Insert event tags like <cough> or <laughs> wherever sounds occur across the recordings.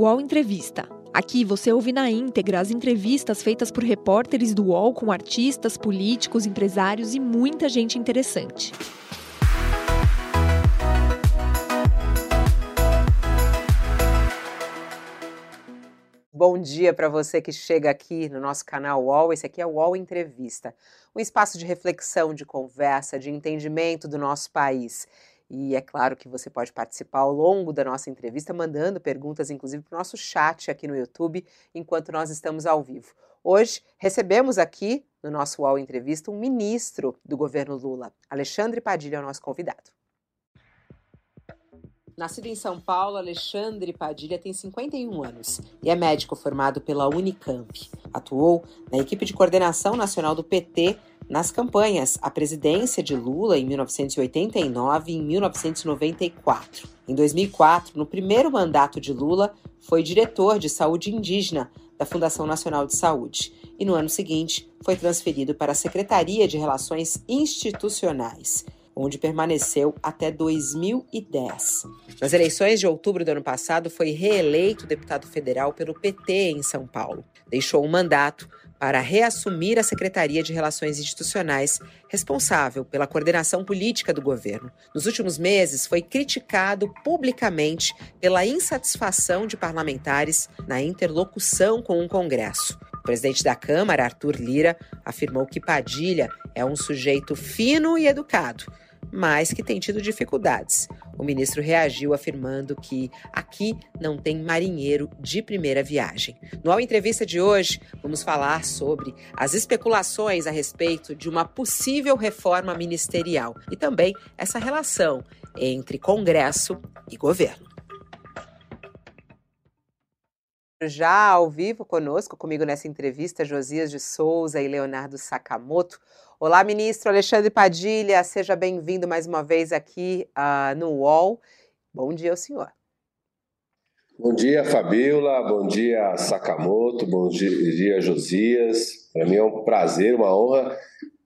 UOL Entrevista. Aqui você ouve na íntegra as entrevistas feitas por repórteres do UOL com artistas, políticos, empresários e muita gente interessante. Bom dia para você que chega aqui no nosso canal UOL. Esse aqui é o UOL Entrevista, um espaço de reflexão, de conversa, de entendimento do nosso país. E é claro que você pode participar ao longo da nossa entrevista, mandando perguntas, inclusive, para o nosso chat aqui no YouTube, enquanto nós estamos ao vivo. Hoje recebemos aqui no nosso UOL Entrevista um ministro do governo Lula. Alexandre Padilha é o nosso convidado. Nascido em São Paulo, Alexandre Padilha tem 51 anos e é médico formado pela Unicamp. Atuou na equipe de coordenação nacional do PT nas campanhas à presidência de Lula em 1989 e em 1994. Em 2004, no primeiro mandato de Lula, foi diretor de saúde indígena da Fundação Nacional de Saúde e no ano seguinte foi transferido para a Secretaria de Relações Institucionais onde permaneceu até 2010. Nas eleições de outubro do ano passado, foi reeleito deputado federal pelo PT em São Paulo. Deixou um mandato para reassumir a Secretaria de Relações Institucionais, responsável pela coordenação política do governo. Nos últimos meses, foi criticado publicamente pela insatisfação de parlamentares na interlocução com o Congresso. O presidente da Câmara, Arthur Lira, afirmou que Padilha é um sujeito fino e educado mas que tem tido dificuldades. O ministro reagiu afirmando que aqui não tem marinheiro de primeira viagem. No Ao Entrevista de hoje, vamos falar sobre as especulações a respeito de uma possível reforma ministerial e também essa relação entre Congresso e governo. Já ao vivo conosco, comigo nessa entrevista, Josias de Souza e Leonardo Sakamoto. Olá, ministro Alexandre Padilha, seja bem-vindo mais uma vez aqui uh, no UOL. Bom dia senhor. Bom dia, Fabiola, bom dia, Sakamoto, bom dia, Josias. Para mim é um prazer, uma honra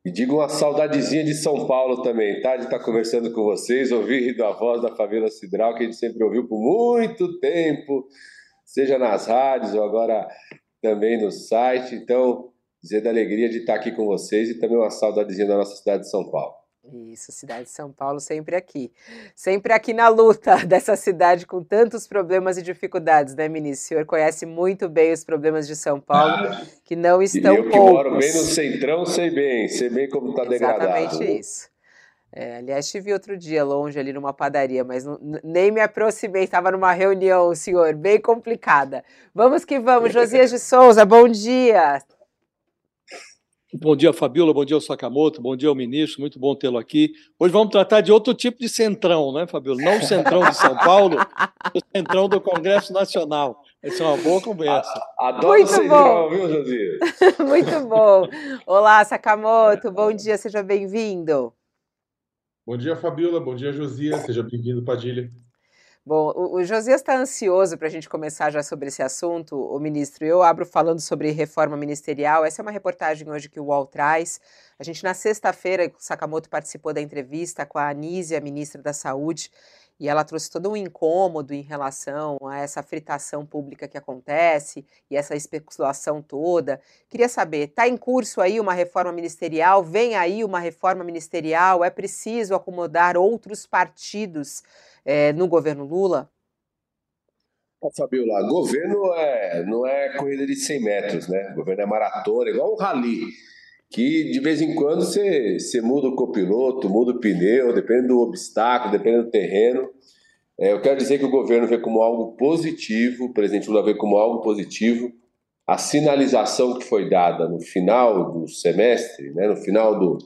e digo uma saudadezinha de São Paulo também, tá? De estar conversando com vocês, ouvir <laughs> a voz da Fabiola Cidral, que a gente sempre ouviu por muito tempo, seja nas rádios ou agora também no site. Então, dizer da alegria de estar aqui com vocês e também uma saudadezinha da nossa cidade de São Paulo. Isso, cidade de São Paulo sempre aqui. Sempre aqui na luta <laughs> dessa cidade com tantos problemas e dificuldades, né, ministro? O senhor conhece muito bem os problemas de São Paulo, ah, que não estão poucos. Eu que moro bem no centrão, sei bem, sei bem como está degradado. Exatamente isso. É, aliás, estive outro dia longe ali numa padaria, mas não, nem me aproximei, estava numa reunião, senhor, bem complicada. Vamos que vamos, <laughs> Josias de Souza, bom dia. Bom dia, Fabiola. Bom dia, Sakamoto. Bom dia ministro. Muito bom tê-lo aqui. Hoje vamos tratar de outro tipo de centrão, né, Fabiola? Não o centrão de São Paulo, o centrão do Congresso Nacional. Essa é uma boa conversa. Adoro Muito centrão, bom. viu, Josias? <laughs> Muito bom. Olá, Sakamoto. Bom dia, seja bem-vindo. Bom dia, Fabiola. Bom dia, Josias. Seja bem-vindo, Padilha. Bom, o, Josias está ansioso para a gente começar já sobre esse assunto, o ministro. Eu abro falando sobre reforma ministerial. Essa é uma reportagem hoje que o UOL traz. A gente, na sexta-feira, Sakamoto participou da entrevista com a Anísia, ministra da Saúde, e ela trouxe todo um incômodo em relação a essa fritação pública que acontece e essa especulação toda. Queria saber, está em curso aí uma reforma ministerial? Vem aí uma reforma ministerial? É preciso acomodar outros partidos? é, no governo Lula? Fabiola, governo é, não é corrida de 100 metros, né? Governo é maratona, igual um rally, que de vez em quando você, você muda o copiloto, muda o pneu, depende do obstáculo, depende do terreno. É, eu quero dizer que o governo vê como algo positivo, o presidente Lula vê como algo positivo a sinalização que foi dada no final do semestre, né, no final do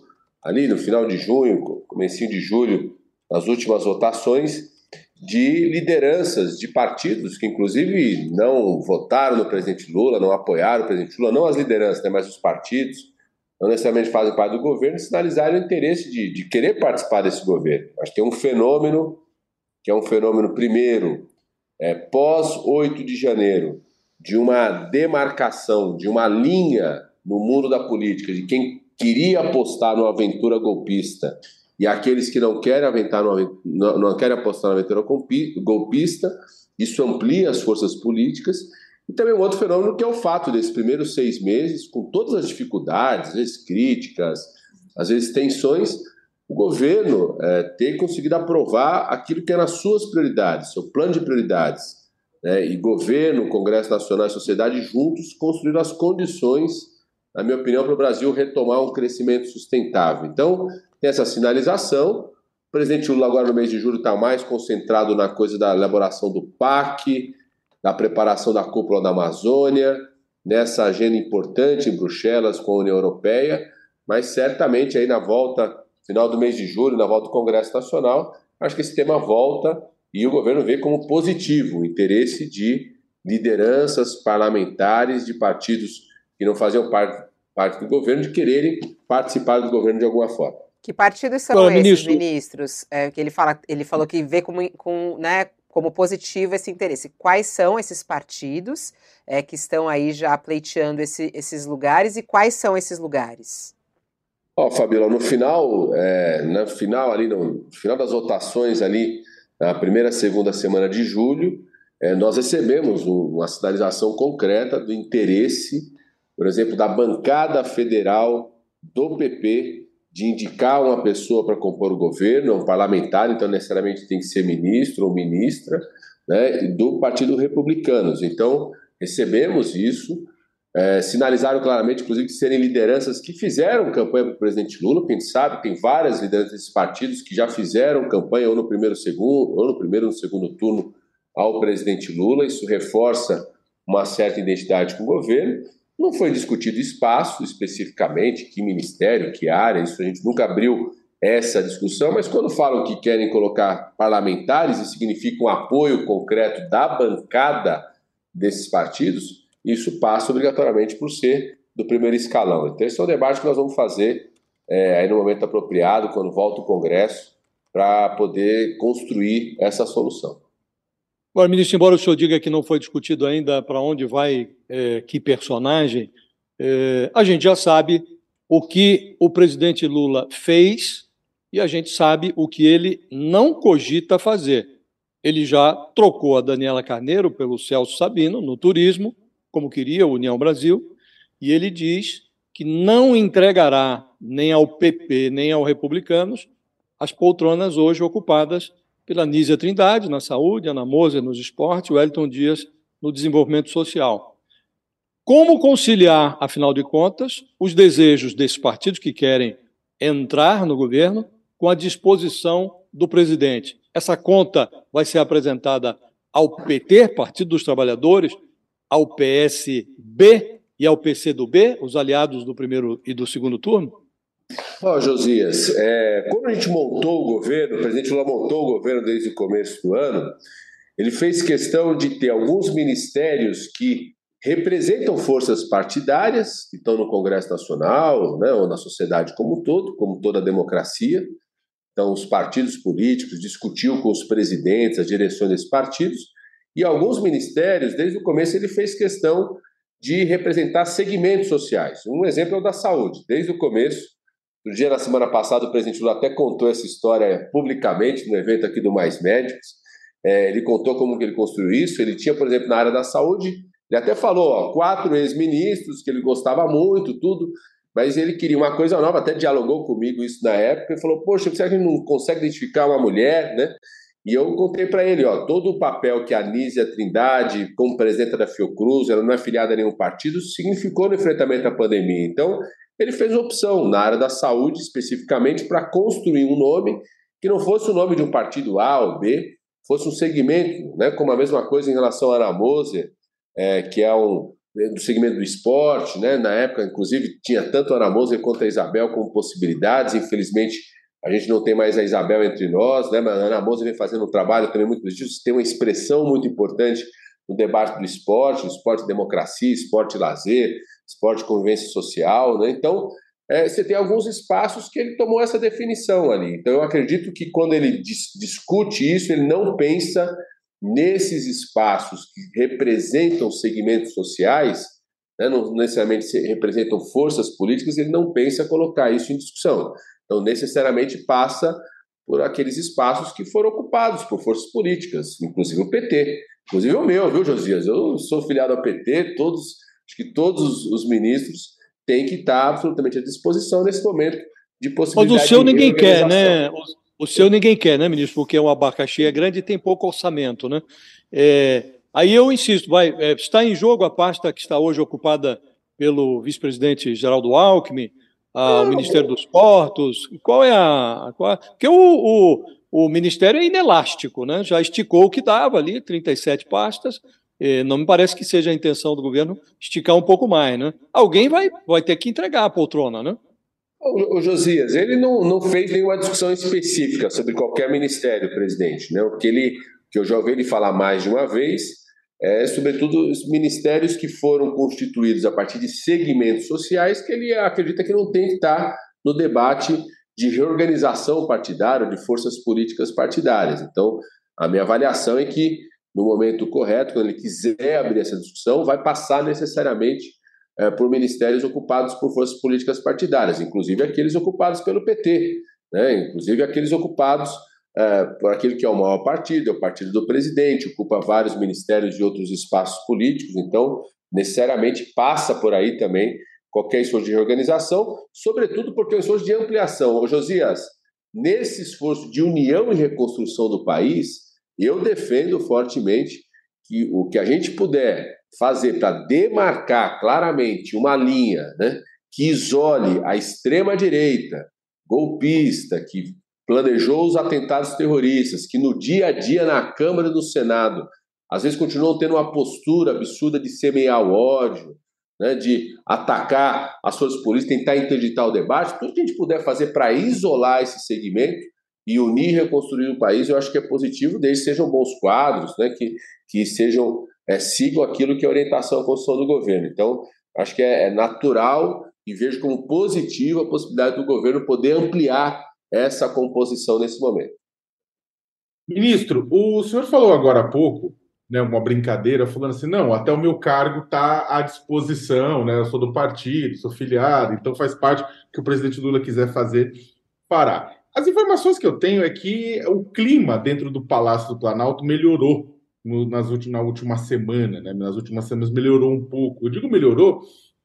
ali no final de junho, comecinho de julho, nas últimas votações de lideranças de partidos que, inclusive, não votaram no presidente Lula, não apoiaram o presidente Lula, não as lideranças, né, mas os partidos, não necessariamente fazem parte do governo, sinalizaram o interesse de, de querer participar desse governo. Acho que tem um fenômeno, que é um fenômeno, primeiro, é, pós 8 de janeiro, de uma demarcação, de uma linha no mundo da política, de quem queria apostar numa aventura golpista e aqueles que não querem, aventar no, não, não querem apostar na aventura golpista. Isso amplia as forças políticas. E também um outro fenômeno que é o fato desses primeiros seis meses, com todas as dificuldades, às vezes críticas, às vezes tensões, o governo é, ter conseguido aprovar aquilo que eram as suas prioridades, seu plano de prioridades. Né? E governo, Congresso Nacional e sociedade juntos construíram as condições, na minha opinião, para o Brasil retomar um crescimento sustentável. Então, tem essa sinalização. O presidente Lula, agora no mês de julho, está mais concentrado na coisa da elaboração do PAC, da preparação da cúpula da Amazônia, nessa agenda importante em Bruxelas com a União Europeia, mas certamente aí na volta, final do mês de julho, na volta do Congresso Nacional, acho que esse tema volta e o governo vê como positivo o interesse de lideranças parlamentares de partidos que não faziam parte, parte do governo de quererem participar do governo de alguma forma. Que partidos são Olá, esses ministro. ministros? É, que ele, fala, ele falou que vê como, com, né, como positivo esse interesse. Quais são esses partidos é, que estão aí já pleiteando esse, esses lugares e quais são esses lugares? Ó, oh, Fabiola, no final, é, no final ali, no final das votações ali, na primeira, segunda semana de julho, é, nós recebemos uma sinalização concreta do interesse, por exemplo, da bancada federal do PP de indicar uma pessoa para compor o governo, é um parlamentar, então necessariamente tem que ser ministro ou ministra, né, do Partido Republicanos. Então, recebemos isso, é, sinalizaram claramente, inclusive, que serem lideranças que fizeram campanha para o presidente Lula, gente sabe tem várias lideranças desses partidos que já fizeram campanha ou no primeiro segundo, ou no primeiro ou no segundo turno ao presidente Lula, isso reforça uma certa identidade com o governo, não foi discutido espaço especificamente, que ministério, que área, isso a gente nunca abriu essa discussão, mas quando falam que querem colocar parlamentares, isso significa um apoio concreto da bancada desses partidos, isso passa obrigatoriamente por ser do primeiro escalão. Então, esse é um debate que nós vamos fazer é, aí no momento apropriado, quando volta o Congresso, para poder construir essa solução. Agora, ministro, embora o senhor diga que não foi discutido ainda para onde vai é, que personagem, é, a gente já sabe o que o presidente Lula fez e a gente sabe o que ele não cogita fazer. Ele já trocou a Daniela Carneiro pelo Celso Sabino no turismo, como queria a União Brasil, e ele diz que não entregará nem ao PP nem aos republicanos as poltronas hoje ocupadas pela Nízia Trindade na saúde, Ana Moser nos esportes, o Elton Dias no desenvolvimento social. Como conciliar, afinal de contas, os desejos desses partidos que querem entrar no governo com a disposição do presidente? Essa conta vai ser apresentada ao PT, Partido dos Trabalhadores, ao PSB e ao PCdoB, os aliados do primeiro e do segundo turno? Ó, Josias, é, quando a gente montou o governo, o presidente Lula montou o governo desde o começo do ano, ele fez questão de ter alguns ministérios que representam forças partidárias, que estão no Congresso Nacional, né, ou na sociedade como um todo, como toda a democracia. Então, os partidos políticos discutiam com os presidentes as direções desses partidos, e alguns ministérios, desde o começo, ele fez questão de representar segmentos sociais. Um exemplo é o da saúde. Desde o começo, no dia da semana passada, o presidente Lula até contou essa história publicamente no evento aqui do Mais Médicos. É, ele contou como que ele construiu isso. Ele tinha, por exemplo, na área da saúde, ele até falou, ó, quatro ex-ministros que ele gostava muito, tudo, mas ele queria uma coisa nova, até dialogou comigo isso na época, e falou, poxa, você não consegue identificar uma mulher, né? E eu contei para ele, ó, todo o papel que a Nízia Trindade, como presidenta da Fiocruz, ela não é filiada a nenhum partido, significou no enfrentamento à pandemia. Então, ele fez opção na área da saúde, especificamente, para construir um nome que não fosse o nome de um partido A ou B, fosse um segmento, né, como a mesma coisa em relação a Ana Moser, é, que é um do segmento do esporte, né? Na época, inclusive, tinha tanto a Ana Moser quanto a Isabel como possibilidades. Infelizmente, a gente não tem mais a Isabel entre nós, né? Mas a Ana Moser vem fazendo um trabalho também muito positivo. Tem uma expressão muito importante no debate do esporte, esporte democracia, esporte lazer, esporte convivência social, né? Então, é, você tem alguns espaços que ele tomou essa definição ali. Então, eu acredito que quando ele dis discute isso, ele não pensa nesses espaços que representam segmentos sociais, né, não necessariamente representam forças políticas, ele não pensa colocar isso em discussão. Então, necessariamente passa por aqueles espaços que foram ocupados por forças políticas, inclusive o PT. Inclusive o meu, viu, Josias? Eu sou filiado ao PT, todos, acho que todos os ministros têm que estar absolutamente à disposição nesse momento de possibilidade. Mas o seu ninguém quer, né? O, o seu ninguém quer, né, ministro? Porque o abacaxi é grande e tem pouco orçamento, né? É, aí eu insisto, vai, é, está em jogo a pasta que está hoje ocupada pelo vice-presidente Geraldo Alckmin, o Ministério dos Portos? Qual é a. Qual, porque o, o, o, Ministério é inelástico, né? já esticou o que dava ali, 37 pastas. Não me parece que seja a intenção do governo esticar um pouco mais. Né? Alguém vai, vai ter que entregar a poltrona, né? O, Josias, ele não, não fez nenhuma discussão específica sobre qualquer ministério, presidente. Né? O que, ele, que eu já ouvi ele falar mais de uma vez é, sobretudo os ministérios que foram constituídos a partir de segmentos sociais que ele acredita que não tem que estar no debate de reorganização partidária, de forças políticas partidárias. Então, a minha avaliação é que, no momento correto, quando ele quiser abrir essa discussão, vai passar necessariamente é, por ministérios ocupados por forças políticas partidárias, inclusive aqueles ocupados pelo PT, né? inclusive aqueles ocupados é, por aquele que é o maior partido, é o partido do presidente, ocupa vários ministérios e outros espaços políticos, então necessariamente passa por aí também qualquer esforço de reorganização, sobretudo porque é um esforço de ampliação. Ô Josias, nesse esforço de união e reconstrução do país, eu defendo fortemente que o que a gente puder fazer para demarcar claramente uma linha né, que isole a extrema-direita golpista, que planejou os atentados terroristas, que no dia a dia na Câmara e no Senado, às vezes continuam tendo uma postura absurda de semear o ódio, né, de atacar as forças políticas, tentar interditar o debate, tudo que a gente puder fazer para isolar esse segmento e unir e reconstruir o país, eu acho que é positivo, desde que sejam bons quadros, né, que, que sejam é, sigam aquilo que é a orientação à construção do governo. Então, acho que é, é natural e vejo como positivo a possibilidade do governo poder ampliar essa composição nesse momento. Ministro, o senhor falou agora há pouco, né, uma brincadeira, falando assim, não, até o meu cargo está à disposição, né, eu sou do partido, sou filiado, então faz parte que o presidente Lula quiser fazer, fará. As informações que eu tenho é que o clima dentro do Palácio do Planalto melhorou nas últimas, na última semana, né, nas últimas semanas melhorou um pouco. Eu digo melhorou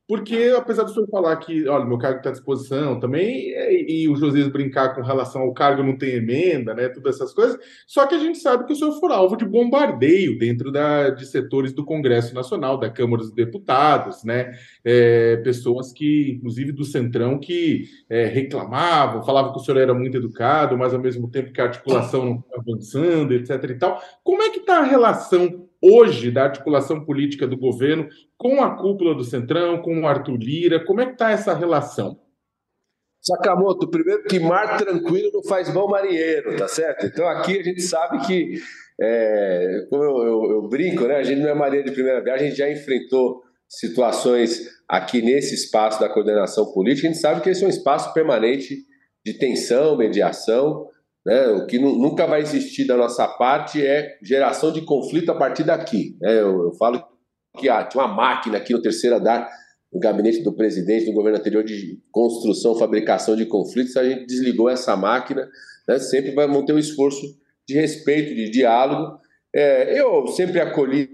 porque, apesar do senhor falar que, olha, meu cargo está à disposição também, e, e o Josias brincar com relação ao cargo não tem emenda, né, todas essas coisas, só que a gente sabe que o senhor for alvo de bombardeio dentro da, de setores do Congresso Nacional, da Câmara dos Deputados, né, é, pessoas que, inclusive do Centrão, que é, reclamavam, falavam que o senhor era muito educado, mas ao mesmo tempo que a articulação não estava avançando, etc e tal. Como é que está a relação hoje da articulação política do governo com a cúpula do Centrão, com o Arthur Lira? Como é que está essa relação? Sakamoto, primeiro que mar tranquilo não faz bom marinheiro, tá certo? Então aqui a gente sabe que, é, como eu, eu, eu, brinco, né? A gente não é marinheiro de primeira viagem, a gente já enfrentou situações aqui nesse espaço da coordenação política, a gente sabe que esse é um espaço permanente de tensão, mediação, né? O que nunca vai existir da nossa parte é geração de conflito a partir daqui. Né? Eu, eu, falo que ah, tinha uma máquina aqui no terceiro andar no gabinete do presidente do governo anterior de construção, fabricação de conflitos. A gente desligou essa máquina. Né? Sempre vai manter um esforço de respeito, de diálogo. É, eu sempre acolhi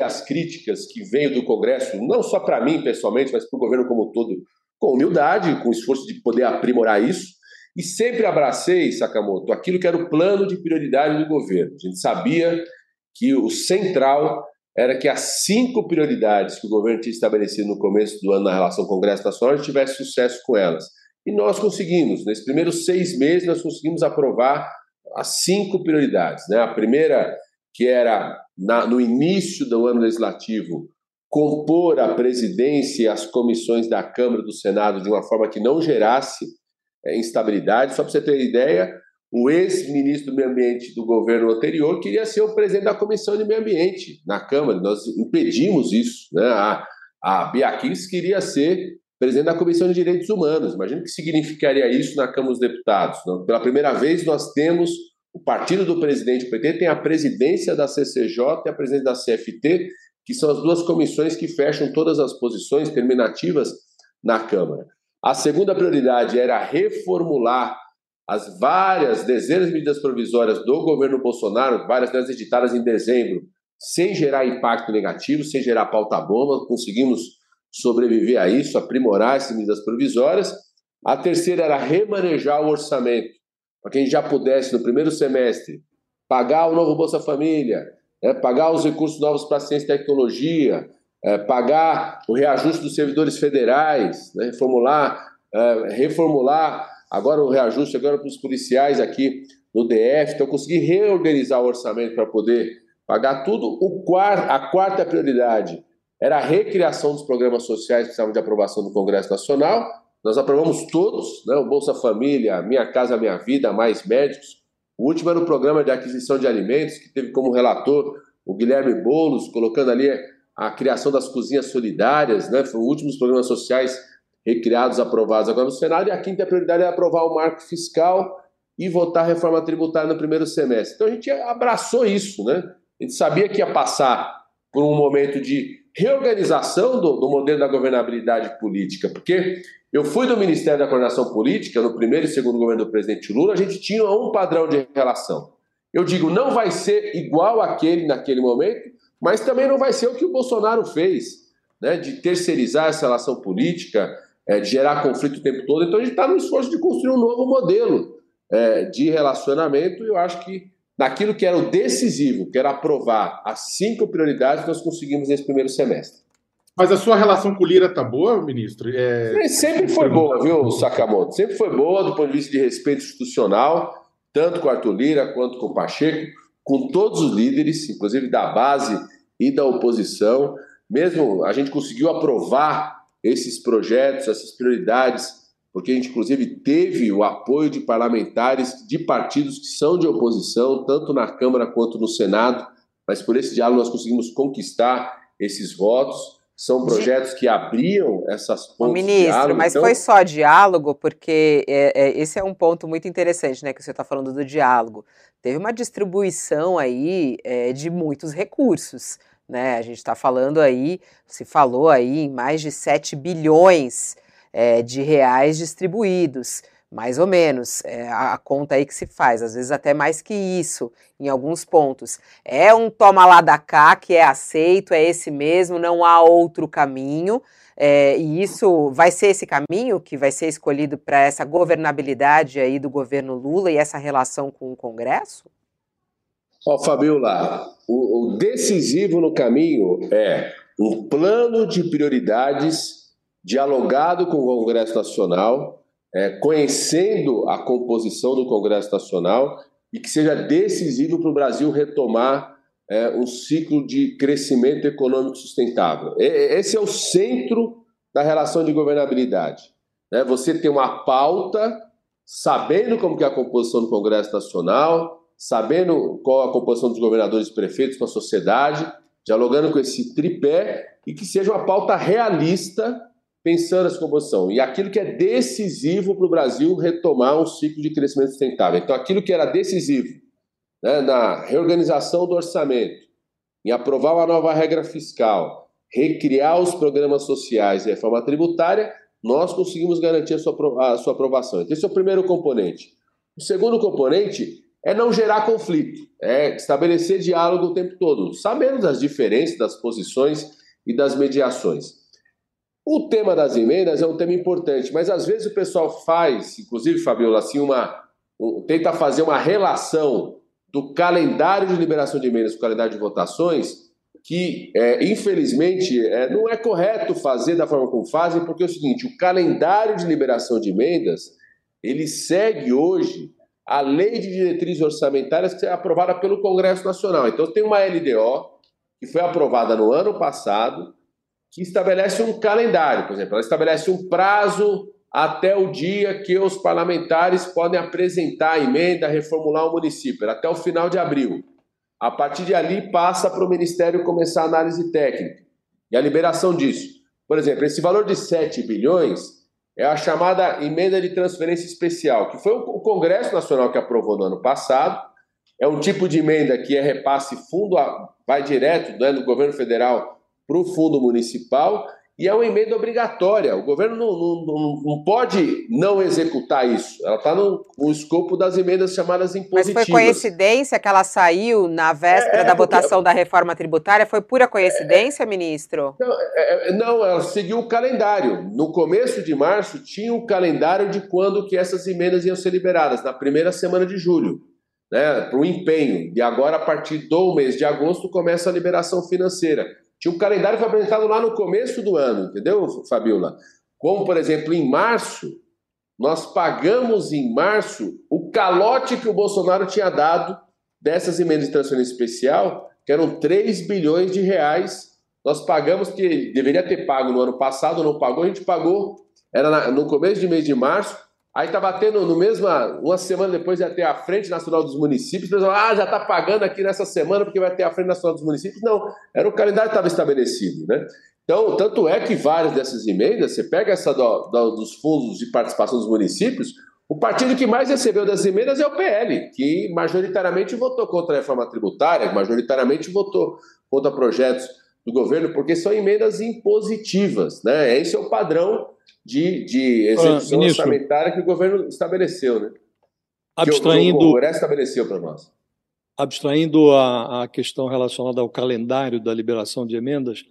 as críticas que veio do Congresso, não só para mim pessoalmente, mas para o governo como um todo, com humildade, com esforço de poder aprimorar isso. E sempre abracei, Sakamoto, aquilo que era o plano de prioridade do governo. A gente sabia que o central era que as cinco prioridades que o governo tinha estabelecido no começo do ano na relação Congresso Nacional, tivesse sucesso com elas. E nós conseguimos. Nesses primeiros seis meses, nós conseguimos aprovar as cinco prioridades. Né? A primeira, que era na, no início do ano legislativo, compor a presidência e as comissões da Câmara e do Senado de uma forma que não gerasse é, instabilidade. Só para você ter ideia, o ex-ministro do Meio Ambiente do governo anterior queria ser o presidente da Comissão de Meio Ambiente na Câmara. Nós impedimos isso. Né? A, a Bia queria ser presidente da Comissão de Direitos Humanos. Imagina o que significaria isso na Câmara dos Deputados. Pela primeira vez, nós temos o partido do presidente do PT, tem a presidência da CCJ e a presidência da CFT, que são as duas comissões que fecham todas as posições terminativas na Câmara. A segunda prioridade era reformular as várias dezenas de medidas provisórias do governo Bolsonaro, várias delas editadas em dezembro, sem gerar impacto negativo, sem gerar pauta-bomba, conseguimos sobreviver a isso, aprimorar essas medidas provisórias. A terceira era remanejar o orçamento, para que a gente já pudesse, no primeiro semestre, pagar o novo Bolsa Família, né, pagar os recursos novos para ciência e tecnologia, é, pagar o reajuste dos servidores federais, né, reformular, é, reformular agora o reajuste agora para os policiais aqui no DF, então conseguir reorganizar o orçamento para poder pagar tudo. O quarto, a quarta prioridade era a recriação dos programas sociais que precisavam de aprovação do Congresso Nacional. Nós aprovamos todos, né, o Bolsa Família, Minha Casa Minha Vida, Mais Médicos. O último era o programa de aquisição de alimentos, que teve como relator o Guilherme Boulos, colocando ali a criação das cozinhas solidárias, né? Foram os últimos programas sociais recriados, aprovados agora no Senado, e a quinta prioridade é aprovar o marco fiscal e votar a reforma tributária no primeiro semestre. Então a gente abraçou isso, né? A gente sabia que ia passar por um momento de reorganização do, do modelo da governabilidade política, porque eu fui do Ministério da Coordenação Política, no primeiro e segundo governo do presidente Lula, a gente tinha um padrão de relação. Eu digo, não vai ser igual aquele naquele momento, mas também não vai ser o que o Bolsonaro fez, né, de terceirizar essa relação política, é, de gerar conflito o tempo todo. Então a gente está no esforço de construir um novo modelo é, de relacionamento e eu acho que naquilo que era o decisivo, que era aprovar as cinco prioridades, nós conseguimos nesse primeiro semestre. Mas a sua relação com o Lira tá boa, ministro? É... Sempre foi boa, viu, Sakamoto? Sempre foi boa do ponto de vista de respeito institucional, tanto com o Arthur Lira quanto com o Pacheco com todos os líderes, inclusive da base e da oposição. Mesmo a gente conseguiu aprovar esses projetos, essas prioridades, porque a gente, inclusive, teve o apoio de parlamentares de partidos que são de oposição, tanto na Câmara quanto no Senado, mas por esse diálogo nós conseguimos conquistar esses votos. São projetos que abriam essas pontes. Ministro, diálogo, mas então... foi só diálogo, porque é, é, esse é um ponto muito interessante, né? Que você está falando do diálogo teve uma distribuição aí é, de muitos recursos. Né? A gente está falando aí, se falou aí em mais de 7 bilhões é, de reais distribuídos, mais ou menos, é, a, conta aí que se faz, às vezes até mais que isso, em alguns pontos. É um toma lá da cá que é aceito, é esse mesmo, não há outro caminho. É, e isso vai ser esse caminho que vai ser escolhido para essa governabilidade aí do governo Lula e essa relação com o Congresso? Ó, oh, Fabiola, o, o decisivo no caminho é um plano de prioridades dialogado com o Congresso Nacional, é, conhecendo a composição do Congresso Nacional e que seja decisivo para o Brasil retomar é, um ciclo de crescimento econômico sustentável. Esse é o centro da relação de governabilidade. Né? Você tem uma pauta, sabendo como que é a composição do Congresso Nacional, sabendo qual a composição dos governadores e prefeitos com a sociedade, dialogando com esse tripé e que seja uma pauta realista pensando essa composição. E aquilo que é decisivo para o Brasil retomar um ciclo de crescimento sustentável. Então, aquilo que era decisivo né, na reorganização do orçamento, em aprovar uma nova regra fiscal, recriar os programas sociais e reforma tributária, nós conseguimos garantir a sua, a sua aprovação. Então, esse é o primeiro componente. O segundo componente é não gerar conflito, é estabelecer diálogo o tempo todo, sabendo das diferenças, das posições e das mediações. O tema das emendas é um tema importante, mas às vezes o pessoal faz, inclusive, Fabiola, assim, uma, um, tenta fazer uma relação do calendário de liberação de emendas com o calendário de votações, que é, infelizmente é, não é correto fazer da forma como fazem, porque é o seguinte: o calendário de liberação de emendas ele segue hoje a lei de diretrizes orçamentárias que é aprovada pelo Congresso Nacional. Então tem uma LDO que foi aprovada no ano passado que estabelece um calendário, por exemplo, ela estabelece um prazo até o dia que os parlamentares podem apresentar a emenda, reformular o município, até o final de abril. A partir de ali, passa para o Ministério começar a análise técnica e a liberação disso. Por exemplo, esse valor de 7 bilhões é a chamada emenda de transferência especial, que foi o Congresso Nacional que aprovou no ano passado. É um tipo de emenda que é repasse fundo, vai direto né, do governo federal para o fundo municipal e é uma emenda obrigatória. O governo não, não, não pode não executar isso. Ela está no, no, escopo das emendas chamadas impositivas. Mas foi coincidência que ela saiu na véspera é, da porque... votação da reforma tributária? Foi pura coincidência, é, ministro? Não, é, é, não, ela seguiu o calendário. No começo de março tinha o um calendário de quando que essas emendas iam ser liberadas, na primeira semana de julho. Né, para o empenho. E agora, a partir do mês de agosto, começa a liberação financeira. Tinha um calendário que foi apresentado lá no começo do ano, entendeu, Fabiola? Como, por exemplo, em março, nós pagamos em março o calote que o Bolsonaro tinha dado dessas emendas de transferência especial, que eram 3 bilhões de reais. Nós pagamos, que deveria ter pago no ano passado, não pagou, a gente pagou, era no começo de mês de março, Aí está batendo no mesmo, uma semana depois ia ter a Frente Nacional dos Municípios. Pessoal, ah, já está pagando aqui nessa semana porque vai ter a Frente Nacional dos Municípios. Não, era o calendário que estava estabelecido, né? Então, tanto é que várias dessas emendas, você pega essa do, do, dos fundos de participação dos municípios, o partido que mais recebeu das emendas é o PL, que majoritariamente votou contra a reforma tributária, majoritariamente votou contra projetos do governo, porque são emendas impositivas, né? Esse é o padrão de, de execução ah, orçamentária que o governo estabeleceu, né? Abstraindo. Que o, o Congresso estabeleceu para nós. Abstraindo a, a questão relacionada ao calendário da liberação de emendas,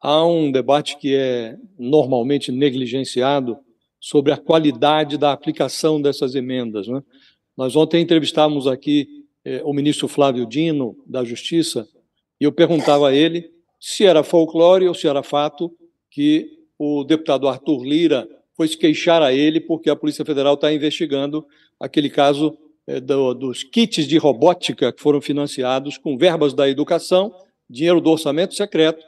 há um debate que é normalmente negligenciado sobre a qualidade da aplicação dessas emendas. Né? Nós ontem entrevistávamos aqui eh, o ministro Flávio Dino, da Justiça, e eu perguntava a ele se era folclore ou se era fato que o deputado Arthur Lira foi se queixar a ele porque a Polícia Federal está investigando aquele caso é, do, dos kits de robótica que foram financiados com verbas da educação, dinheiro do orçamento secreto,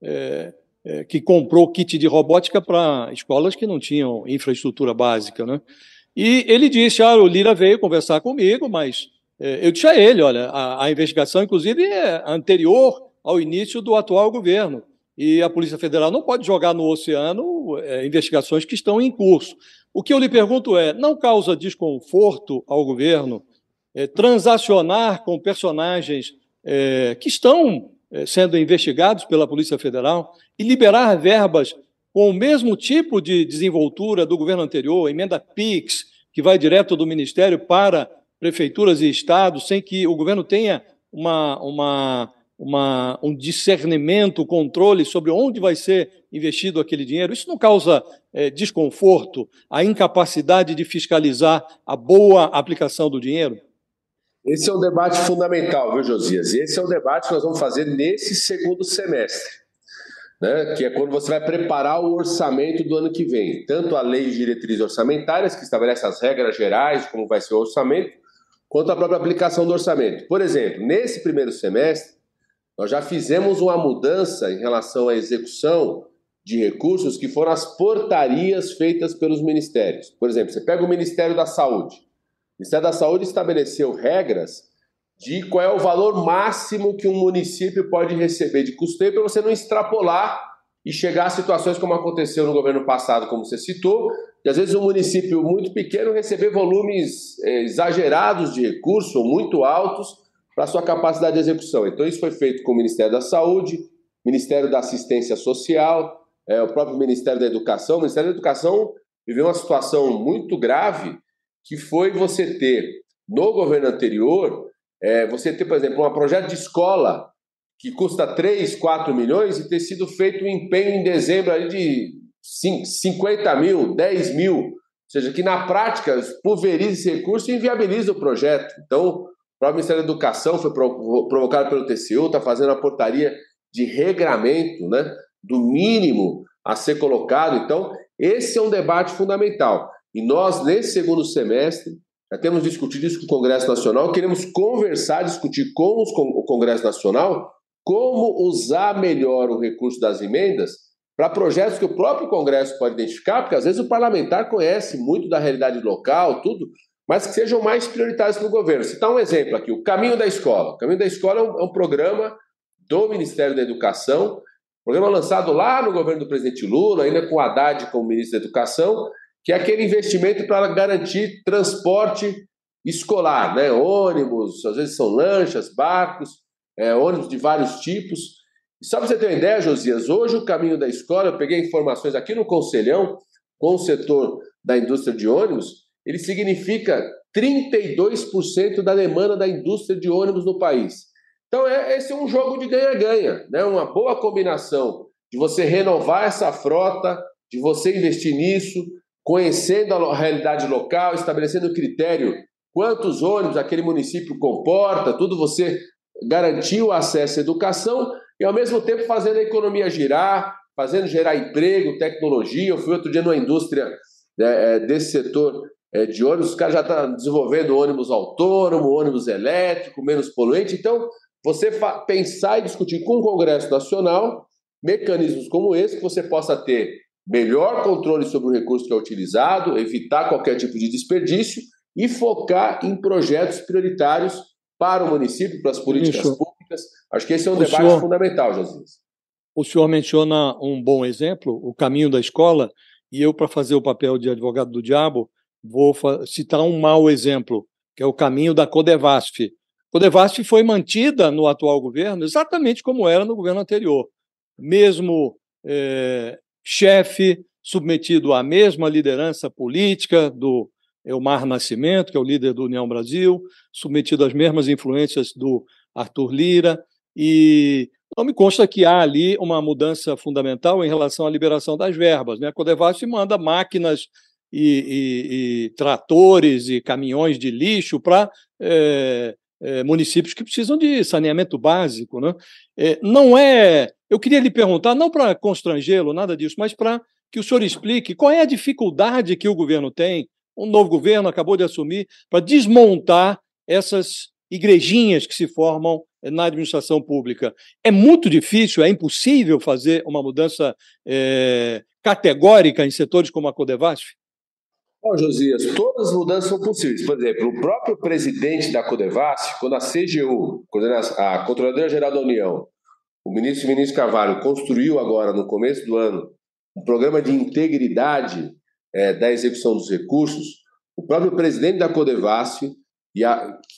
é, é, que comprou kit de robótica para escolas que não tinham infraestrutura básica. Né? E ele disse: ah, o Lira veio conversar comigo, mas eu disse a ele: olha, a, a investigação, inclusive, é anterior ao início do atual governo e a Polícia Federal não pode jogar no oceano é, investigações que estão em curso. O que eu lhe pergunto é: não causa desconforto ao governo é, transacionar com personagens é, que estão é, sendo investigados pela Polícia Federal e liberar verbas com o mesmo tipo de desenvoltura do governo anterior, emenda PIX, que vai direto do Ministério para prefeituras e estados, sem que o governo tenha uma, uma uma, um discernimento, controle sobre onde vai ser investido aquele dinheiro, isso não causa é, desconforto, a incapacidade de fiscalizar a boa aplicação do dinheiro? Esse é um debate fundamental, viu, Josias? Esse é um debate que nós vamos fazer nesse segundo semestre, né? que é quando você vai preparar o orçamento do ano que vem. Tanto a lei de diretrizes orçamentárias, que estabelece as regras gerais como vai ser o orçamento, quanto a própria aplicação do orçamento. Por exemplo, nesse primeiro semestre, nós já fizemos uma mudança em relação à execução de recursos que foram as portarias feitas pelos ministérios. Por exemplo, você pega o Ministério da Saúde. O Ministério da Saúde estabeleceu regras de qual é o valor máximo que um município pode receber de custeio para você não extrapolar e chegar a situações como aconteceu no governo passado, como você citou, e às vezes um município muito pequeno receber volumes eh, exagerados de recursos ou muito altos para sua capacidade de execução. Então, isso foi feito com o Ministério da Saúde, Ministério da Assistência Social, é, o próprio Ministério da Educação. O Ministério da Educação viveu uma situação muito grave, que foi você ter, no governo anterior, é, você ter, por exemplo, um projeto de escola que custa 3, 4 milhões e ter sido feito um empenho em dezembro ali de 50 mil, 10 mil. Ou seja, que na prática pulveriza esse recurso e inviabiliza o projeto. Então, próprio Ministério da Educação foi provocado pelo TCU, está fazendo a portaria de regramento, né, do mínimo a ser colocado. Então, esse é um debate fundamental. E nós, nesse segundo semestre, já temos discutido isso com o Congresso Nacional, queremos conversar, discutir com o Congresso Nacional como usar melhor o recurso das emendas para projetos que o próprio Congresso pode identificar, porque às vezes o parlamentar conhece muito da realidade local, tudo, mas que sejam mais prioritários para o governo. Citar um exemplo aqui, o Caminho da Escola. O Caminho da Escola é um, é um programa do Ministério da Educação, programa lançado lá no governo do presidente Lula, ainda com Haddad como ministro da Educação, que é aquele investimento para garantir transporte escolar, né? ônibus, às vezes são lanchas, barcos, é, ônibus de vários tipos. E só para você ter uma ideia, Josias, hoje o caminho da escola, eu peguei informações aqui no Conselhão, com o setor da indústria de ônibus, ele significa 32% da demanda da indústria de ônibus no país. Então, é, esse é um jogo de ganha-ganha, né? uma boa combinação de você renovar essa frota, de você investir nisso, conhecendo a realidade local, estabelecendo critério quantos ônibus aquele município comporta, tudo você garantir o acesso à educação e, ao mesmo tempo, fazendo a economia girar, fazendo gerar emprego, tecnologia. Eu fui outro dia numa indústria né, é, desse setor é, de ônibus, os caras já estão tá desenvolvendo ônibus autônomo, ônibus elétrico, menos poluente. Então, você pensar e discutir com o Congresso Nacional mecanismos como esse, que você possa ter melhor controle sobre o recurso que é utilizado, evitar qualquer tipo de desperdício e focar em projetos prioritários para o município, para as políticas Isso. públicas. Acho que esse é um o debate senhor, fundamental, Jesus. O senhor menciona um bom exemplo, o caminho da escola, e eu, para fazer o papel de advogado do diabo, vou citar um mau exemplo, que é o caminho da Codevasf. Codevasf foi mantida no atual governo exatamente como era no governo anterior. Mesmo é, chefe submetido à mesma liderança política do Elmar Nascimento, que é o líder do União Brasil, submetido às mesmas influências do Arthur Lira, e não me consta que há ali uma mudança fundamental em relação à liberação das verbas. Né? A Codevasf manda máquinas e, e, e, tratores e caminhões de lixo para é, é, municípios que precisam de saneamento básico. Né? É, não é. Eu queria lhe perguntar, não para constrangê-lo, nada disso, mas para que o senhor explique qual é a dificuldade que o governo tem, um novo governo acabou de assumir, para desmontar essas igrejinhas que se formam na administração pública. É muito difícil, é impossível fazer uma mudança é, categórica em setores como a Codevasf? Bom, Josias, todas as mudanças são possíveis. Por exemplo, o próprio presidente da Codevasf, quando a CGU, a Controladora Geral da União, o ministro Vinícius Carvalho, construiu agora, no começo do ano, um programa de integridade é, da execução dos recursos, o próprio presidente da Codevasf, e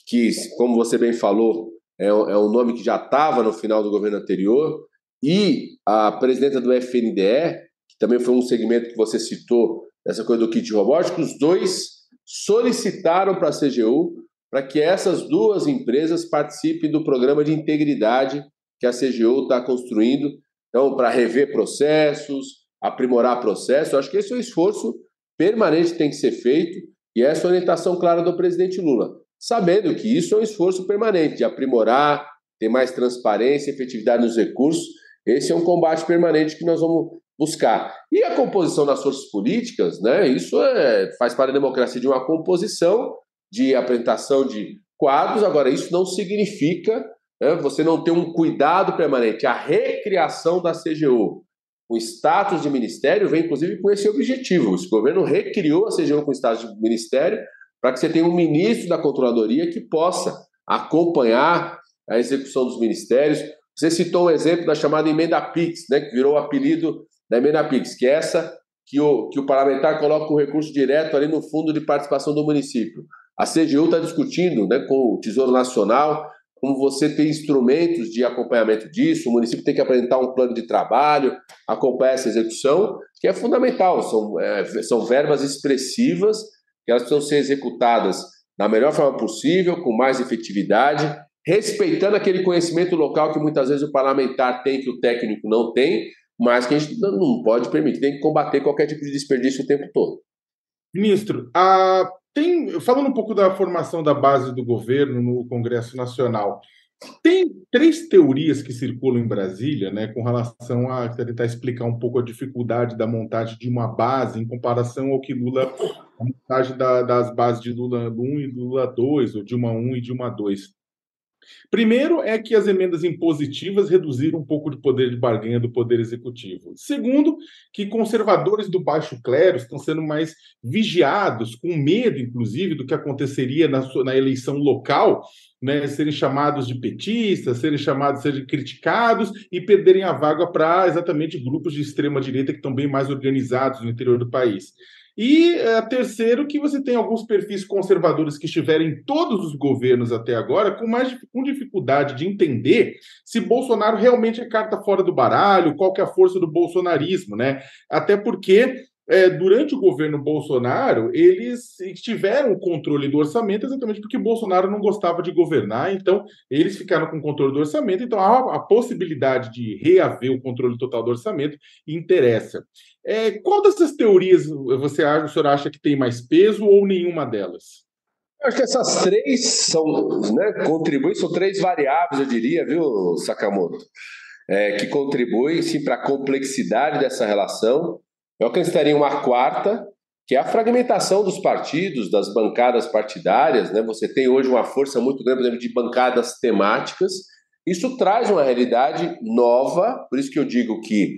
que, como você bem falou, é, é um nome que já estava no final do governo anterior, e a presidenta do FNDE, que também foi um segmento que você citou essa coisa do kit robótico, os dois solicitaram para a CGU para que essas duas empresas participem do programa de integridade que a CGU está construindo, então, para rever processos, aprimorar processos. Acho que esse é um esforço permanente que tem que ser feito e essa é orientação clara do presidente Lula, sabendo que isso é um esforço permanente de aprimorar, ter mais transparência, efetividade nos recursos. Esse é um combate permanente que nós vamos buscar. E a composição das forças políticas, né, isso é, faz parte da democracia de uma composição, de apresentação de quadros, agora isso não significa né, você não ter um cuidado permanente. A recriação da CGU, o status de ministério vem inclusive com esse objetivo. O governo recriou a CGU com status de ministério para que você tenha um ministro da controladoria que possa acompanhar a execução dos ministérios. Você citou um exemplo da chamada emenda PIX, né, que virou o apelido da emenda PIX, que é essa que o, que o parlamentar coloca o recurso direto ali no fundo de participação do município. A CGU está discutindo né, com o Tesouro Nacional como você tem instrumentos de acompanhamento disso, o município tem que apresentar um plano de trabalho, acompanhar essa execução, que é fundamental. São, é, são verbas expressivas que elas precisam ser executadas da melhor forma possível, com mais efetividade, respeitando aquele conhecimento local que muitas vezes o parlamentar tem que o técnico não tem, mas que a gente não pode permitir, tem que combater qualquer tipo de desperdício o tempo todo. Ministro, a, tem, falando um pouco da formação da base do governo no Congresso Nacional, tem três teorias que circulam em Brasília, né, com relação a tentar explicar um pouco a dificuldade da montagem de uma base em comparação ao que Lula, a montagem da, das bases de Lula 1 e Lula 2, ou de uma 1 e de uma 2. Primeiro é que as emendas impositivas reduziram um pouco de poder de barganha do poder executivo. Segundo, que conservadores do baixo clero estão sendo mais vigiados, com medo, inclusive, do que aconteceria na, sua, na eleição local, né, serem chamados de petistas, serem chamados, serem criticados e perderem a vaga para exatamente grupos de extrema direita que estão bem mais organizados no interior do país. E é, terceiro, que você tem alguns perfis conservadores que estiveram em todos os governos até agora, com mais com dificuldade de entender se Bolsonaro realmente é carta fora do baralho, qual que é a força do bolsonarismo, né? Até porque é, durante o governo Bolsonaro, eles tiveram o controle do orçamento exatamente porque Bolsonaro não gostava de governar, então eles ficaram com o controle do orçamento, então a, a possibilidade de reaver o controle total do orçamento interessa. É, qual dessas teorias você acha, o senhor acha que tem mais peso ou nenhuma delas? Eu acho que essas três são, né, contribuem, são três variáveis, eu diria, viu, Sakamoto? É, que contribuem sim para a complexidade dessa relação eu acrescentaria uma quarta, que é a fragmentação dos partidos, das bancadas partidárias. Né? Você tem hoje uma força muito grande, por exemplo, de bancadas temáticas. Isso traz uma realidade nova, por isso que eu digo que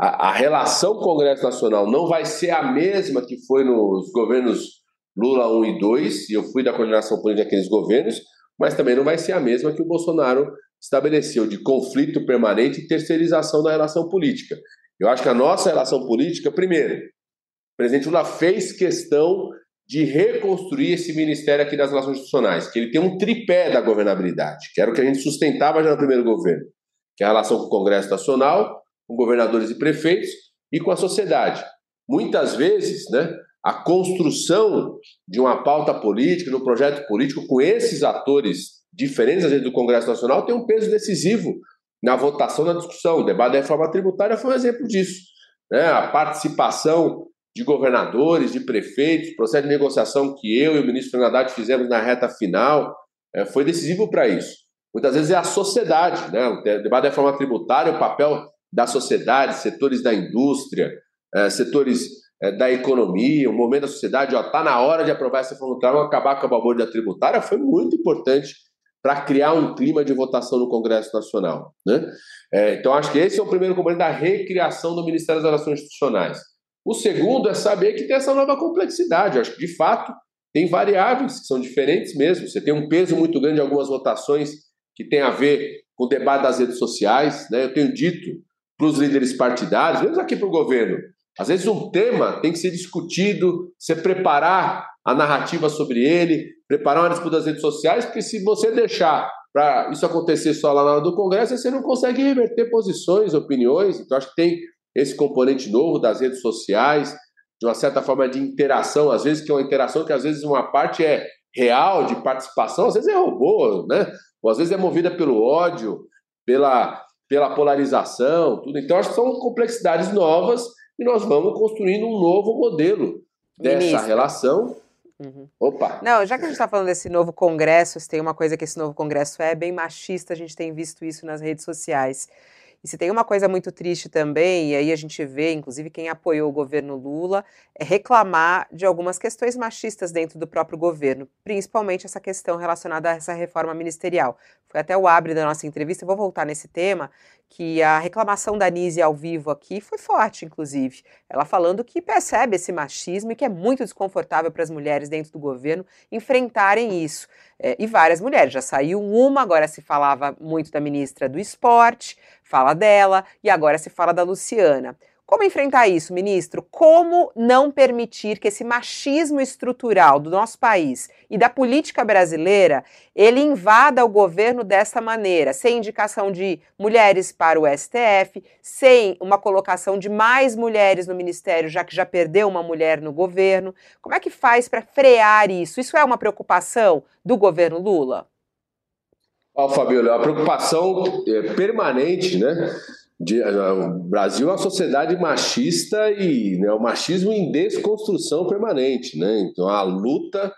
a, a relação Congresso Nacional não vai ser a mesma que foi nos governos Lula 1 e 2, e eu fui da coordenação política daqueles governos, mas também não vai ser a mesma que o Bolsonaro estabeleceu de conflito permanente e terceirização da relação política. Eu acho que a nossa relação política, primeiro, o presidente Lula fez questão de reconstruir esse ministério aqui das relações institucionais, que ele tem um tripé da governabilidade, que era o que a gente sustentava já no primeiro governo, que é a relação com o Congresso Nacional, com governadores e prefeitos e com a sociedade. Muitas vezes, né, a construção de uma pauta política, de um projeto político com esses atores diferentes, do Congresso Nacional, tem um peso decisivo na votação, na discussão. O debate da reforma tributária foi um exemplo disso. Né? A participação de governadores, de prefeitos, processo de negociação que eu e o ministro Fernando Haddad fizemos na reta final, é, foi decisivo para isso. Muitas vezes é a sociedade, né? o debate da reforma tributária, o papel da sociedade, setores da indústria, é, setores é, da economia, o momento da sociedade, está na hora de aprovar essa reforma tributária, acabar com a balbúrdia tributária, foi muito importante para criar um clima de votação no Congresso Nacional. Né? É, então, acho que esse é o primeiro componente da recriação do Ministério das Relações Institucionais. O segundo é saber que tem essa nova complexidade. Eu acho que, de fato, tem variáveis que são diferentes mesmo. Você tem um peso muito grande em algumas votações que tem a ver com o debate das redes sociais. Né? Eu tenho dito para os líderes partidários, mesmo aqui para o governo, às vezes um tema tem que ser discutido, você preparar a narrativa sobre ele, preparar uma disputa das redes sociais, porque se você deixar para isso acontecer só lá na hora do Congresso, você não consegue reverter posições, opiniões. Então, acho que tem esse componente novo das redes sociais, de uma certa forma de interação, às vezes que é uma interação que às vezes uma parte é real de participação, às vezes é robô, né? Ou às vezes é movida pelo ódio, pela, pela polarização, tudo. Então, acho que são complexidades novas e nós vamos construindo um novo modelo dessa Ministro. relação Uhum. Opa! Não, já que a gente está falando desse novo congresso, se tem uma coisa que esse novo congresso é, é bem machista, a gente tem visto isso nas redes sociais. E se tem uma coisa muito triste também, e aí a gente vê, inclusive quem apoiou o governo Lula, reclamar de algumas questões machistas dentro do próprio governo, principalmente essa questão relacionada a essa reforma ministerial. Foi até o abre da nossa entrevista, vou voltar nesse tema, que a reclamação da Nise ao vivo aqui foi forte, inclusive. Ela falando que percebe esse machismo e que é muito desconfortável para as mulheres dentro do governo enfrentarem isso. É, e várias mulheres, já saiu uma, agora se falava muito da ministra do esporte, fala dela, e agora se fala da Luciana. Como enfrentar isso, ministro? Como não permitir que esse machismo estrutural do nosso país e da política brasileira ele invada o governo desta maneira, sem indicação de mulheres para o STF, sem uma colocação de mais mulheres no ministério, já que já perdeu uma mulher no governo? Como é que faz para frear isso? Isso é uma preocupação do governo Lula? Ó, oh, Fabiola, é uma preocupação é, permanente, né? De, o Brasil é uma sociedade machista e né, o machismo em desconstrução permanente. Né? Então a luta,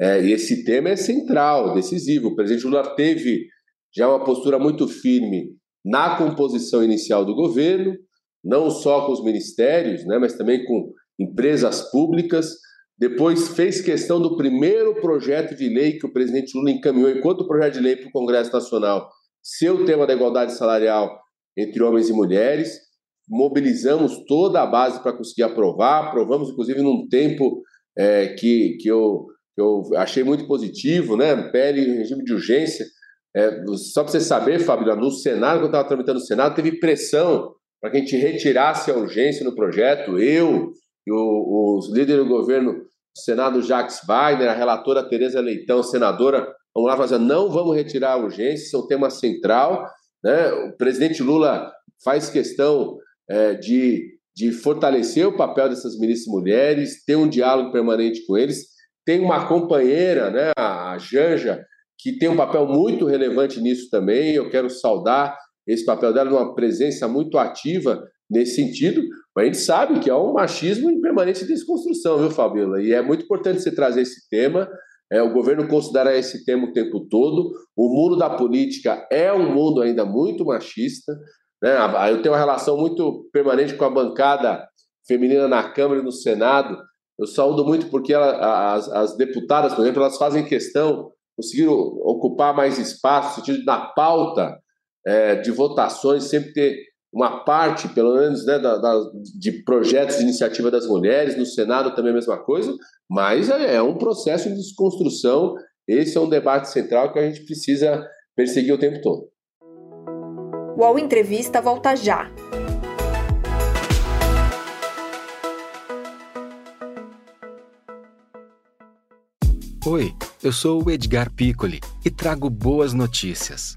é, esse tema é central, decisivo. O presidente Lula teve já uma postura muito firme na composição inicial do governo, não só com os ministérios, né, mas também com empresas públicas. Depois fez questão do primeiro projeto de lei que o presidente Lula encaminhou enquanto projeto de lei para o Congresso Nacional, seu tema da igualdade salarial entre homens e mulheres. Mobilizamos toda a base para conseguir aprovar, aprovamos, inclusive, num tempo é, que, que, eu, eu achei muito positivo, né? Pele regime de urgência. É, só para você saber, Fábio, no Senado, quando estava tramitando no Senado, teve pressão para que a gente retirasse a urgência no projeto. Eu, e os líderes do governo, o Senado Jacques Wagner, a relatora Tereza Leitão, senadora, vamos lá fazer, não vamos retirar a urgência, isso é um tema central. Né? O presidente Lula faz questão é, de, de fortalecer o papel dessas ministras mulheres, ter um diálogo permanente com eles. Tem uma companheira, né, a Janja, que tem um papel muito relevante nisso também. Eu quero saudar esse papel dela, uma presença muito ativa nesse sentido, mas a gente sabe que é um machismo em permanente desconstrução, viu, Fabiola? E é muito importante você trazer esse tema. É, o governo considera esse tema o tempo todo. O mundo da política é um mundo ainda muito machista. Né? Eu tenho uma relação muito permanente com a bancada feminina na Câmara e no Senado. Eu saúdo muito porque ela, as, as deputadas, por exemplo, elas fazem questão, conseguiram ocupar mais espaço, no sentido da pauta é, de votações, sempre ter uma parte, pelo menos, né, da, da, de projetos de iniciativa das mulheres, no Senado também a mesma coisa, mas é, é um processo de desconstrução. Esse é um debate central que a gente precisa perseguir o tempo todo. O UOL Entrevista volta já. Oi, eu sou o Edgar Piccoli e trago boas notícias.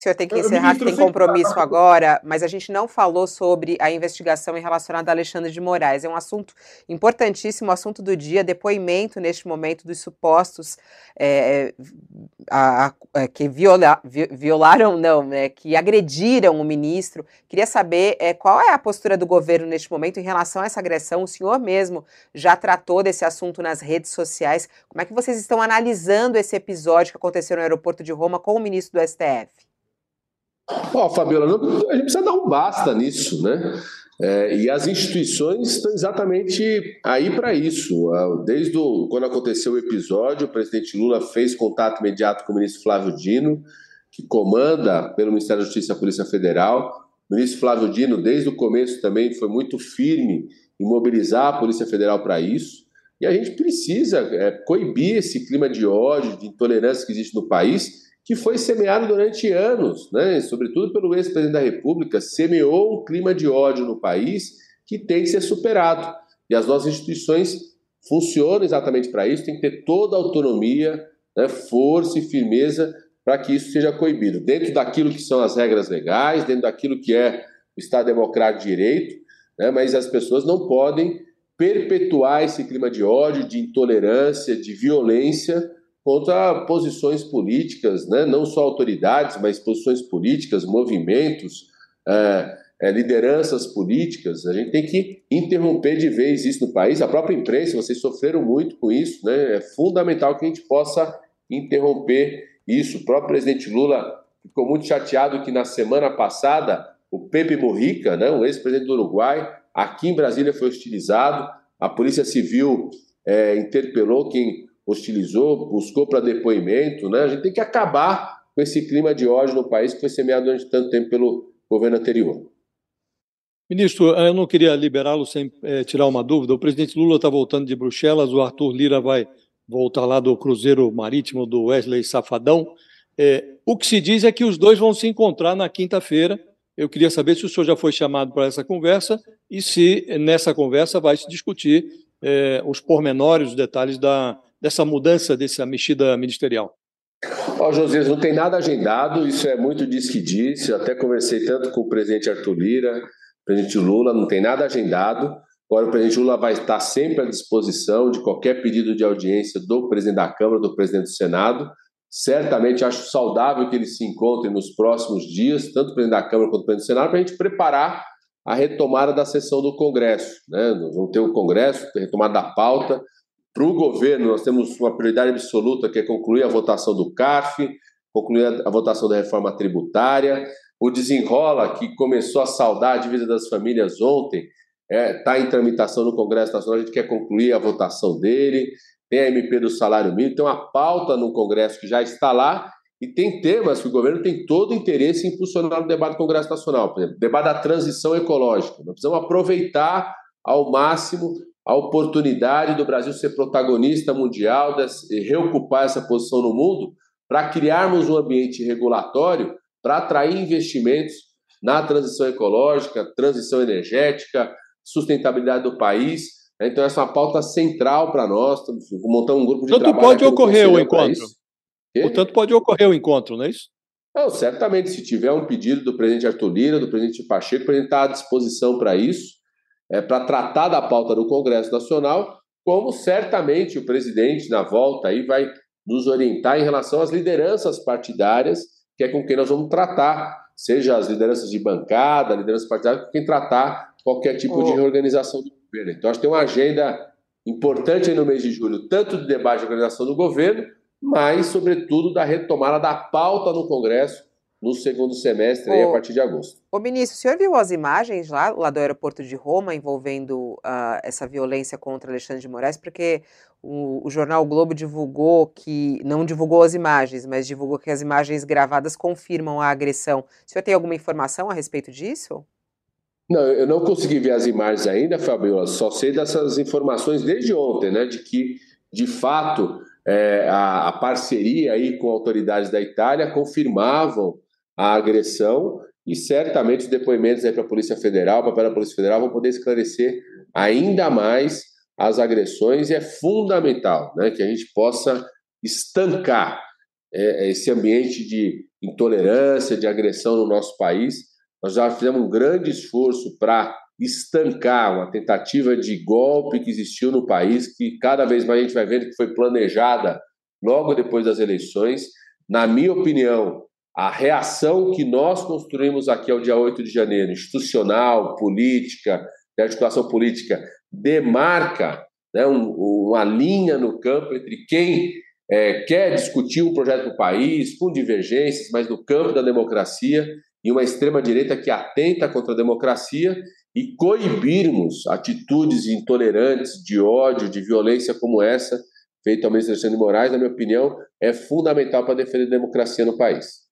O senhor tem que encerrar, que tem compromisso agora, mas a gente não falou sobre a investigação relacionada a Alexandre de Moraes. É um assunto importantíssimo, assunto do dia, depoimento neste momento dos supostos é, a, a, é, que viola, violaram, não, né, que agrediram o ministro. Queria saber é, qual é a postura do governo neste momento em relação a essa agressão. O senhor mesmo já tratou desse assunto nas redes sociais. Como é que vocês estão analisando esse episódio que aconteceu no aeroporto de Roma com o ministro do STF? Ó, oh, Fabiola, a gente precisa dar um basta nisso, né? É, e as instituições estão exatamente aí para isso. Desde o, quando aconteceu o episódio, o presidente Lula fez contato imediato com o ministro Flávio Dino, que comanda pelo Ministério da Justiça a Polícia Federal. O ministro Flávio Dino, desde o começo, também foi muito firme em mobilizar a Polícia Federal para isso. E a gente precisa é, coibir esse clima de ódio, de intolerância que existe no país que foi semeado durante anos, né, sobretudo pelo ex-presidente da República, semeou um clima de ódio no país que tem que ser superado. E as nossas instituições funcionam exatamente para isso, tem que ter toda a autonomia, né, força e firmeza para que isso seja coibido, dentro daquilo que são as regras legais, dentro daquilo que é o Estado Democrático de Direito, né, mas as pessoas não podem perpetuar esse clima de ódio, de intolerância, de violência, contra posições políticas, né? não só autoridades, mas posições políticas, movimentos, é, é, lideranças políticas. A gente tem que interromper de vez isso no país. A própria imprensa, vocês sofreram muito com isso. Né? É fundamental que a gente possa interromper isso. O próprio presidente Lula ficou muito chateado que na semana passada o Pepe Morrica, né, o ex-presidente do Uruguai, aqui em Brasília foi hostilizado. A Polícia Civil é, interpelou quem hostilizou, buscou para depoimento, né? A gente tem que acabar com esse clima de ódio no país que foi semeado durante tanto tempo pelo governo anterior. Ministro, eu não queria liberá-lo sem é, tirar uma dúvida. O presidente Lula está voltando de Bruxelas, o Arthur Lira vai voltar lá do Cruzeiro Marítimo do Wesley Safadão. É, o que se diz é que os dois vão se encontrar na quinta-feira. Eu queria saber se o senhor já foi chamado para essa conversa e se nessa conversa vai se discutir é, os pormenores, os detalhes da, dessa mudança, dessa mexida ministerial? Ó, oh, Josias, não tem nada agendado, isso é muito diz que disse. Eu até conversei tanto com o presidente Arthur Lira, presidente Lula, não tem nada agendado. Agora, o presidente Lula vai estar sempre à disposição de qualquer pedido de audiência do presidente da Câmara, do presidente do Senado. Certamente acho saudável que eles se encontrem nos próximos dias, tanto o presidente da Câmara quanto o presidente do Senado, para a gente preparar a retomada da sessão do Congresso. Né? Vamos ter o Congresso, a retomada da pauta. Para o governo, nós temos uma prioridade absoluta, que é concluir a votação do CARF, concluir a votação da reforma tributária. O desenrola, que começou a saudar a dívida das famílias ontem, está é, tá em tramitação no Congresso Nacional, a gente quer concluir a votação dele. tem a MP do salário mínimo, tem uma pauta no Congresso que já está lá e tem temas que o governo tem todo interesse em impulsionar no debate do Congresso Nacional. Por exemplo, debate da transição ecológica. Nós precisamos aproveitar ao máximo a oportunidade do Brasil ser protagonista mundial, de reocupar essa posição no mundo, para criarmos um ambiente regulatório para atrair investimentos na transição ecológica, transição energética, sustentabilidade do país. Então, essa é uma pauta central para nós. Montamos um grupo de Tanto trabalho. pode ocorrer o encontro. Portanto, pode ocorrer o encontro, não é isso? Não, certamente, se tiver um pedido do presidente Arthur Lira, do presidente Pacheco, o presidente está à disposição para isso, é, para tratar da pauta do Congresso Nacional, como certamente o presidente, na volta, aí vai nos orientar em relação às lideranças partidárias, que é com quem nós vamos tratar, seja as lideranças de bancada, lideranças partidárias, com quem tratar qualquer tipo oh. de reorganização do governo. Então, acho que tem uma agenda importante aí no mês de julho, tanto de debate de organização do governo, mas, sobretudo, da retomada da pauta no Congresso no segundo semestre, aí, a partir de agosto. Ô, ministro, o senhor viu as imagens lá, lá do aeroporto de Roma envolvendo uh, essa violência contra Alexandre de Moraes? Porque o, o, jornal o Globo divulgou que, não divulgou as imagens, mas divulgou que as imagens gravadas confirmam a agressão. O senhor tem alguma informação a respeito disso? Não, eu não consegui ver as imagens ainda, Fabiola, só sei dessas informações desde ontem, né, de que, de fato, é, a, a parceria aí com autoridades da Itália confirmavam a agressão e certamente os depoimentos aí para a Polícia Federal, para a Polícia Federal, vão poder esclarecer ainda mais as agressões e é fundamental né, que a gente possa estancar é, esse ambiente de intolerância, de agressão no nosso país. Nós já fizemos um grande esforço para estancar uma tentativa de golpe que existiu no país, que cada vez mais a gente vai vendo que foi planejada logo depois das eleições. Na minha opinião, a reação que nós construímos aqui ao dia 8 de janeiro, institucional, política, de articulação política, demarca né, um, uma linha no campo entre quem é, quer discutir um projeto para o país, com divergências, mas no campo da democracia, e uma extrema-direita que atenta contra a democracia, e coibirmos atitudes intolerantes, de ódio, de violência como essa, feita ao ministro Alexandre de Moraes, na minha opinião, é fundamental para defender a democracia no país.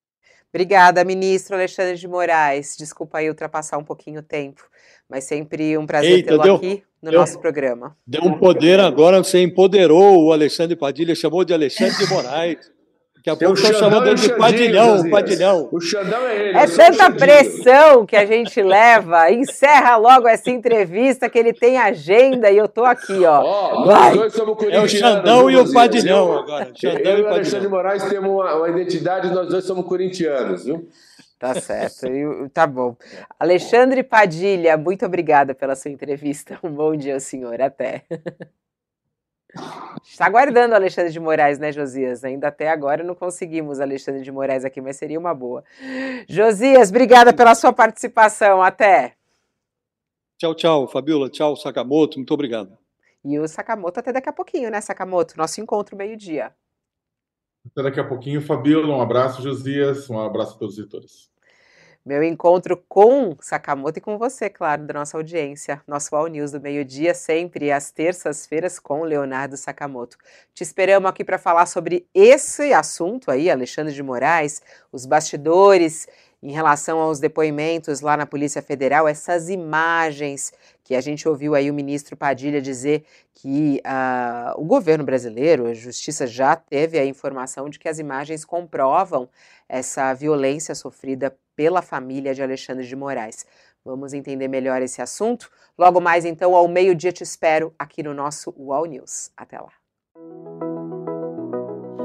Obrigada, ministro Alexandre de Moraes. Desculpa aí ultrapassar um pouquinho o tempo, mas sempre um prazer tê-lo aqui no deu, nosso programa. Deu um poder agora, você empoderou o Alexandre Padilha, chamou de Alexandre de Moraes. Daqui a pouco estão chamando ele de Padilhão, Padilhão. O Xandão é ele. É tanta pressão que a gente leva. Encerra logo essa entrevista que ele tem agenda e eu tô aqui, ó. Oh, nós dois somos É o Xandão e o Padilhão agora. Xandão eu e o Alexandre de Moraes temos uma, uma identidade, nós dois somos corintianos, viu? Tá certo, tá bom. Alexandre Padilha, muito obrigada pela sua entrevista. Um bom dia, senhor. Até. Está aguardando o Alexandre de Moraes, né, Josias? Ainda até agora não conseguimos Alexandre de Moraes aqui, mas seria uma boa. Josias, obrigada pela sua participação. Até. Tchau, tchau, Fabiola. Tchau, Sakamoto. Muito obrigado. E o Sakamoto até daqui a pouquinho, né, Sakamoto? Nosso encontro meio-dia. Até daqui a pouquinho, Fabiola. Um abraço, Josias. Um abraço a todos os editores meu encontro com Sakamoto e com você, claro, da nossa audiência. Nosso All News do meio-dia, sempre às terças-feiras, com Leonardo Sakamoto. Te esperamos aqui para falar sobre esse assunto aí, Alexandre de Moraes, os bastidores em relação aos depoimentos lá na Polícia Federal, essas imagens que a gente ouviu aí o ministro Padilha dizer que uh, o governo brasileiro, a justiça já teve a informação de que as imagens comprovam essa violência sofrida pela família de Alexandre de Moraes. Vamos entender melhor esse assunto. Logo mais, então, ao meio-dia te espero aqui no nosso UOL News. Até lá.